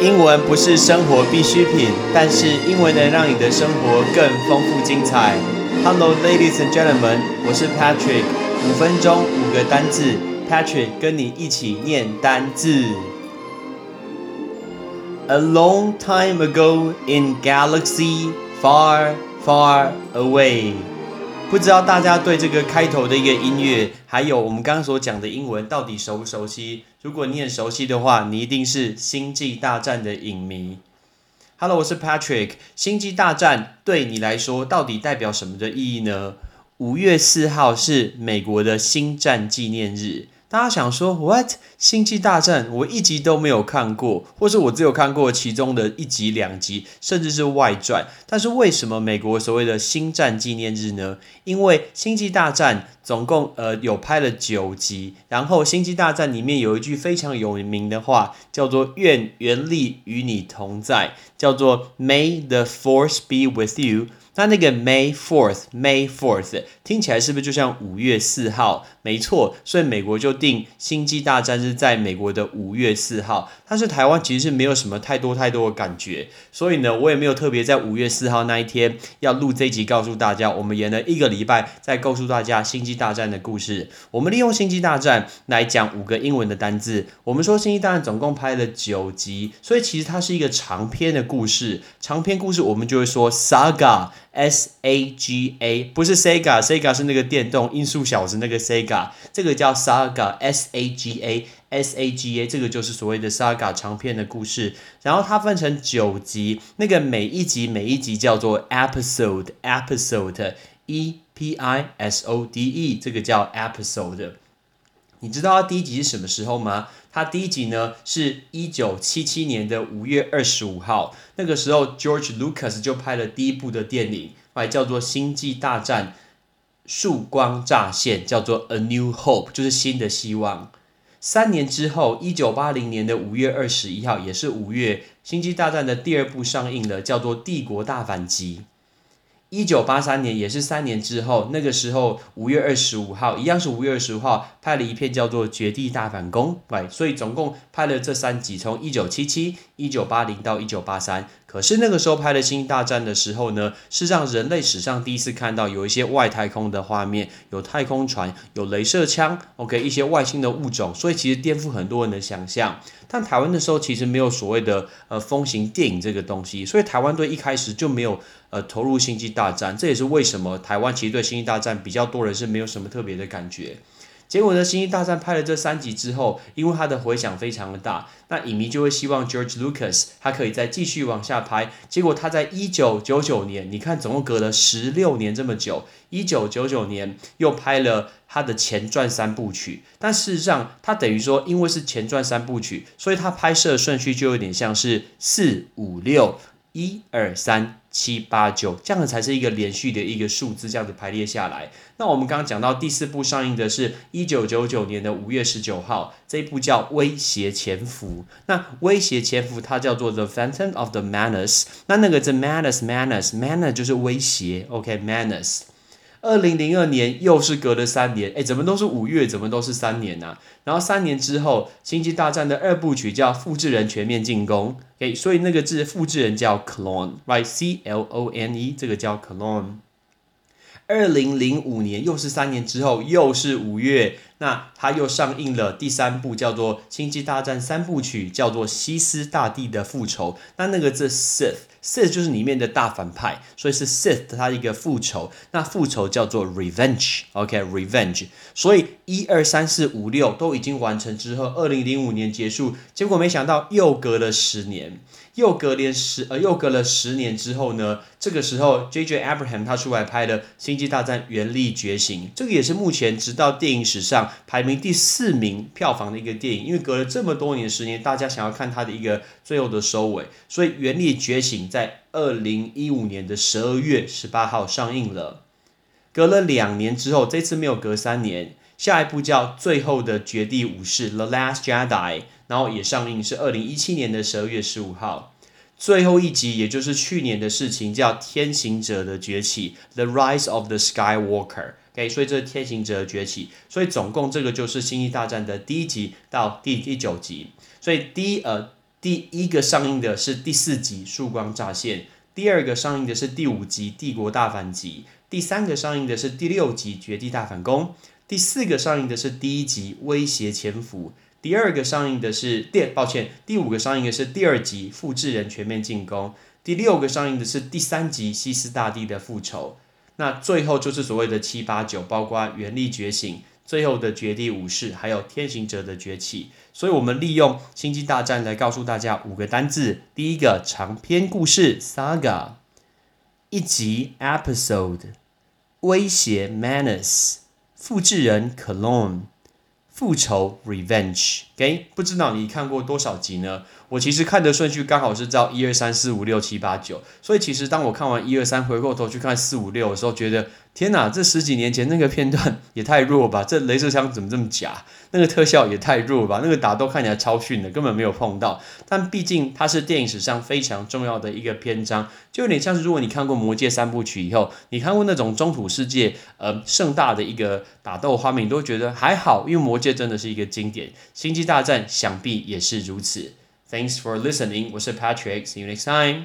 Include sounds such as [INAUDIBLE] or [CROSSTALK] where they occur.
英文不是生活必需品，但是英文能让你的生活更丰富精彩。Hello, ladies and gentlemen，我是 Patrick。五分钟五个单字，Patrick 跟你一起念单字。A long time ago in galaxy far, far away。不知道大家对这个开头的一个音乐，还有我们刚刚所讲的英文，到底熟不熟悉？如果你很熟悉的话，你一定是《星际大战》的影迷。Hello，我是 Patrick。《星际大战》对你来说到底代表什么的意义呢？五月四号是美国的星战纪念日。大家想说，What？星际大战我一集都没有看过，或是我只有看过其中的一集、两集，甚至是外传。但是为什么美国所谓的星战纪念日呢？因为星际大战总共呃有拍了九集，然后星际大战里面有一句非常有名的话，叫做“愿原力与你同在”，叫做 “May the Force be with you”。那那个 May Fourth May Fourth 听起来是不是就像五月四号？没错，所以美国就定星际大战是在美国的五月四号。但是台湾其实是没有什么太多太多的感觉，所以呢，我也没有特别在五月四号那一天要录这集告诉大家，我们演了一个礼拜在告诉大家星际大战的故事。我们利用星际大战来讲五个英文的单字。我们说星际大战总共拍了九集，所以其实它是一个长篇的故事。长篇故事我们就会说 saga。S A G A 不是 Sega，Sega 是那个电动音速小子那个 Sega，这个叫 Saga，S A G A，S A G A 这个就是所谓的 Saga 长篇的故事，然后它分成九集，那个每一集每一集叫做 Episode，Episode，E P I S O D E，这个叫 Episode。你知道它第一集是什么时候吗？它第一集呢是一九七七年的五月二十五号，那个时候 George Lucas 就拍了第一部的电影，还叫做《星际大战：曙光乍现》，叫做 A New Hope，就是新的希望。三年之后，一九八零年的五月二十一号，也是五月，《星际大战》的第二部上映了，叫做《帝国大反击》。一九八三年，也是三年之后，那个时候五月二十五号，一样是五月二十五号，拍了一片叫做《绝地大反攻》。对，所以总共拍了这三集，从一九七七、一九八零到一九八三。可是那个时候拍的《星际大战》的时候呢，是让人类史上第一次看到有一些外太空的画面，有太空船，有镭射枪，OK，一些外星的物种，所以其实颠覆很多人的想象。但台湾的时候其实没有所谓的呃风行电影这个东西，所以台湾队一开始就没有呃投入《星际大战》，这也是为什么台湾其实对《星际大战》比较多人是没有什么特别的感觉。结果呢，《星际大战》拍了这三集之后，因为它的回响非常的大，那影迷就会希望 George Lucas 他可以再继续往下拍。结果他在一九九九年，你看总共隔了十六年这么久，一九九九年又拍了他的前传三部曲。但事实上，他等于说，因为是前传三部曲，所以他拍摄顺序就有点像是四五六。一二三七八九，这样子才是一个连续的一个数字，这样子排列下来。那我们刚刚讲到第四部上映的是一九九九年的五月十九号，这一部叫《威胁潜伏》。那《威胁潜伏》它叫做《The Phantom of the Manas》。那那个 The Manas Manas Manas 就是威胁，OK Manas。二零零二年又是隔了三年，哎，怎么都是五月，怎么都是三年呢？然后三年之后，《星际大战》的二部曲叫《复制人全面进攻》，哎，所以那个字复制人叫 clone，right？C L O N E，这个叫 clone。二零零五年又是三年之后，又是五月，那它又上映了第三部，叫做《星际大战三部曲》，叫做《西斯大帝的复仇》。那那个字 Sith，Sith 就是里面的大反派，所以是 Sith 它一个复仇。那复仇叫做 Revenge，OK，Revenge。所以一二三四五六都已经完成之后，二零零五年结束，结果没想到又隔了十年。又隔连十呃，又隔了十年之后呢，这个时候 J J Abraham 他出来拍了《星际大战：原力觉醒》，这个也是目前直到电影史上排名第四名票房的一个电影。因为隔了这么多年十年，大家想要看它的一个最后的收尾，所以《原力觉醒》在二零一五年的十二月十八号上映了。隔了两年之后，这次没有隔三年，下一部叫《最后的绝地武士》The Last Jedi。然后也上映是二零一七年的十二月十五号，最后一集也就是去年的事情，叫《天行者的崛起》The Rise of the Skywalker。OK，所以这是天行者的崛起。所以总共这个就是《星际大战》的第一集到第第九集。所以第一呃第一个上映的是第四集《曙光乍现》，第二个上映的是第五集《帝国大反击》，第三个上映的是第六集《绝地大反攻》，第四个上映的是第一集《威胁潜伏》，第二个上映的是第抱歉，第五个上映的是第二集《复制人全面进攻》，第六个上映的是第三集《西斯大帝的复仇》。那最后就是所谓的七八九，包括《原力觉醒》、最后的《绝地武士》，还有《天行者的崛起》。所以，我们利用《星际大战》来告诉大家五个单字。第一个长篇故事 （saga），一集 （episode），威胁 （menace），复制人 （clone），复仇 （revenge）。OK，不知道你看过多少集呢？我其实看的顺序刚好是照一二三四五六七八九，所以其实当我看完一二三，回过头去看四五六的时候，觉得天哪，这十几年前那个片段 [LAUGHS] 也太弱吧？这镭射枪怎么这么假？那个特效也太弱吧？那个打斗看起来超逊的，根本没有碰到。但毕竟它是电影史上非常重要的一个篇章，就有点像是如果你看过《魔戒》三部曲以后，你看过那种中土世界呃盛大的一个打斗画面，你都会觉得还好，因为《魔戒》真的是一个经典，《星际大战》想必也是如此。Thanks for listening. 我是 Patrick. See you next time.